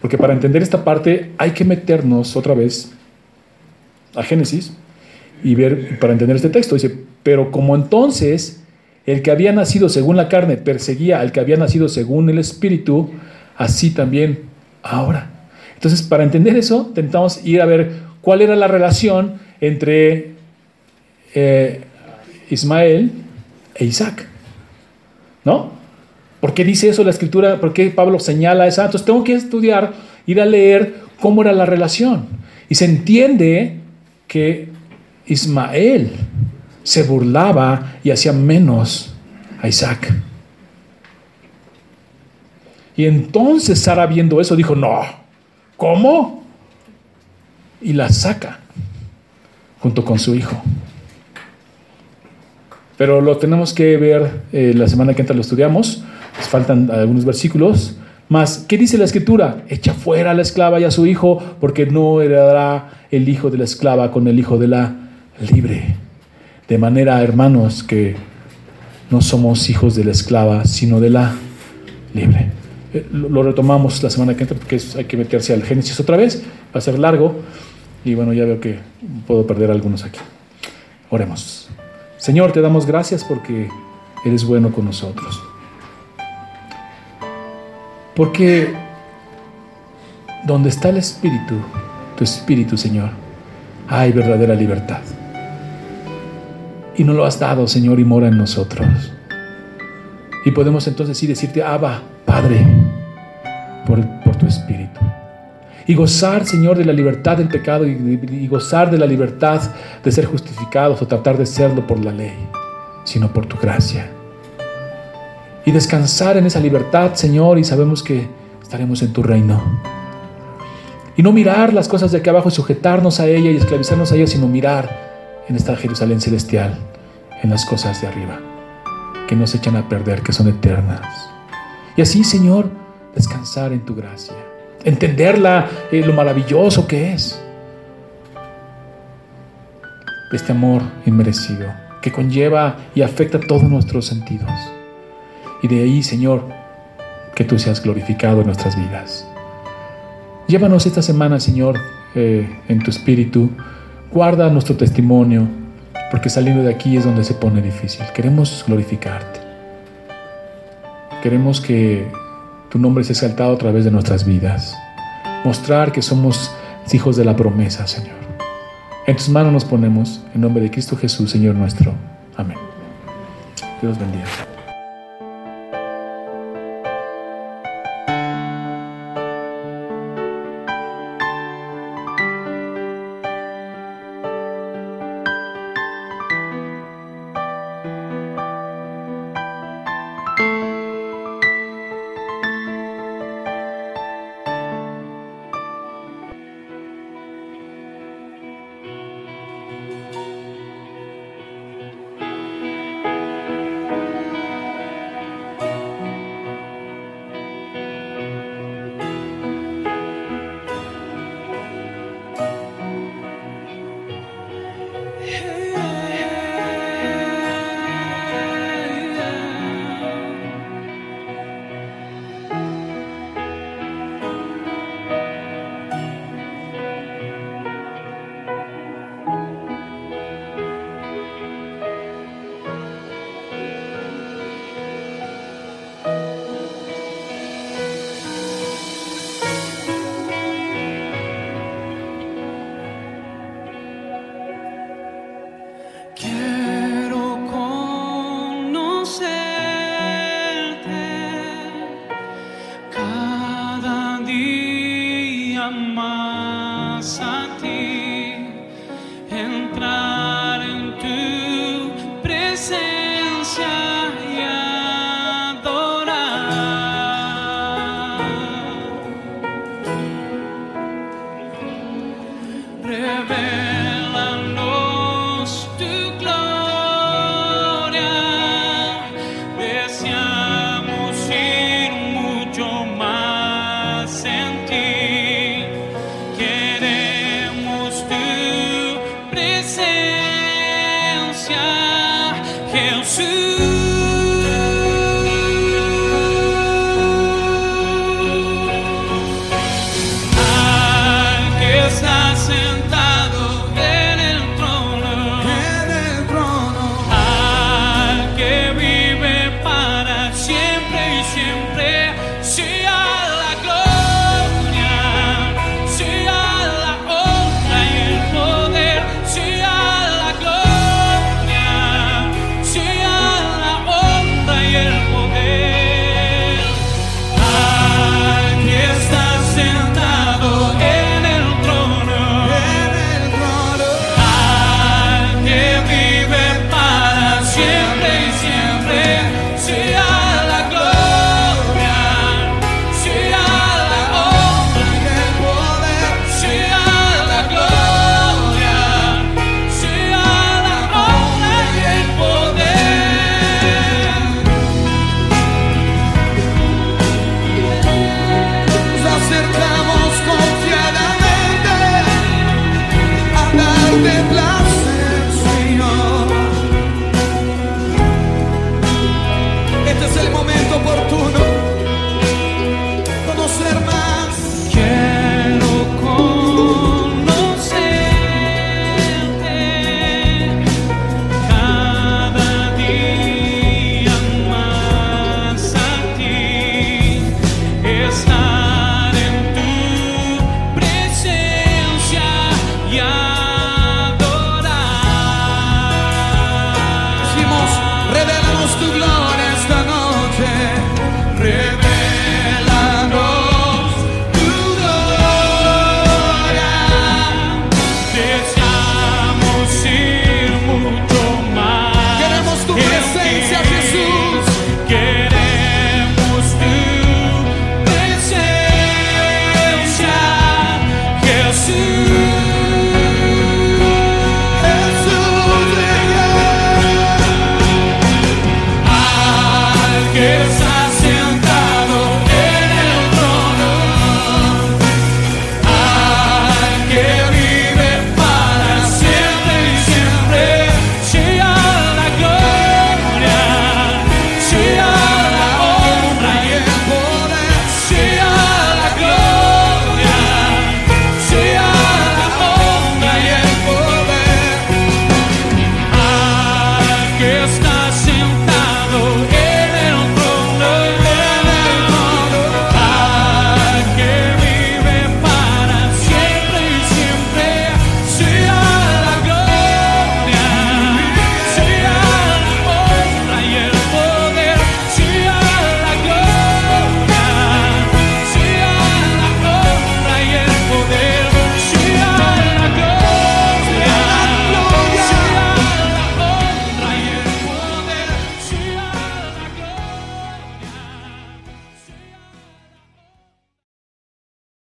porque para entender esta parte hay que meternos otra vez a Génesis y ver, para entender este texto, dice, pero como entonces el que había nacido según la carne perseguía al que había nacido según el espíritu, así también ahora. Entonces, para entender eso, intentamos ir a ver cuál era la relación entre eh, Ismael e Isaac. ¿No? ¿Por qué dice eso la escritura? ¿Por qué Pablo señala eso? Entonces tengo que estudiar, ir a leer cómo era la relación. Y se entiende que Ismael se burlaba y hacía menos a Isaac. Y entonces Sara viendo eso dijo, no, ¿cómo? Y la saca junto con su hijo. Pero lo tenemos que ver eh, la semana que entra, lo estudiamos. Faltan algunos versículos. Más, ¿qué dice la escritura? Echa fuera a la esclava y a su hijo, porque no heredará el hijo de la esclava con el hijo de la libre. De manera, hermanos, que no somos hijos de la esclava, sino de la libre. Eh, lo retomamos la semana que entra porque hay que meterse al Génesis otra vez, va a ser largo y bueno, ya veo que puedo perder algunos aquí. Oremos. Señor, te damos gracias porque eres bueno con nosotros. Porque donde está el Espíritu, tu Espíritu, Señor, hay verdadera libertad. Y no lo has dado, Señor, y mora en nosotros. Y podemos entonces sí decirte, Abba, Padre, por, por tu Espíritu. Y gozar, Señor, de la libertad del pecado y, y gozar de la libertad de ser justificados o tratar de serlo por la ley, sino por tu gracia y descansar en esa libertad, Señor, y sabemos que estaremos en tu reino. Y no mirar las cosas de aquí abajo y sujetarnos a ella y esclavizarnos a ella, sino mirar en esta Jerusalén celestial, en las cosas de arriba, que nos echan a perder, que son eternas. Y así, Señor, descansar en tu gracia, entenderla, eh, lo maravilloso que es. Este amor inmerecido que conlleva y afecta todos nuestros sentidos. Y de ahí, Señor, que tú seas glorificado en nuestras vidas. Llévanos esta semana, Señor, eh, en tu espíritu. Guarda nuestro testimonio. Porque saliendo de aquí es donde se pone difícil. Queremos glorificarte. Queremos que tu nombre sea exaltado a través de nuestras vidas. Mostrar que somos hijos de la promesa, Señor. En tus manos nos ponemos, en nombre de Cristo Jesús, Señor nuestro. Amén. Dios bendiga.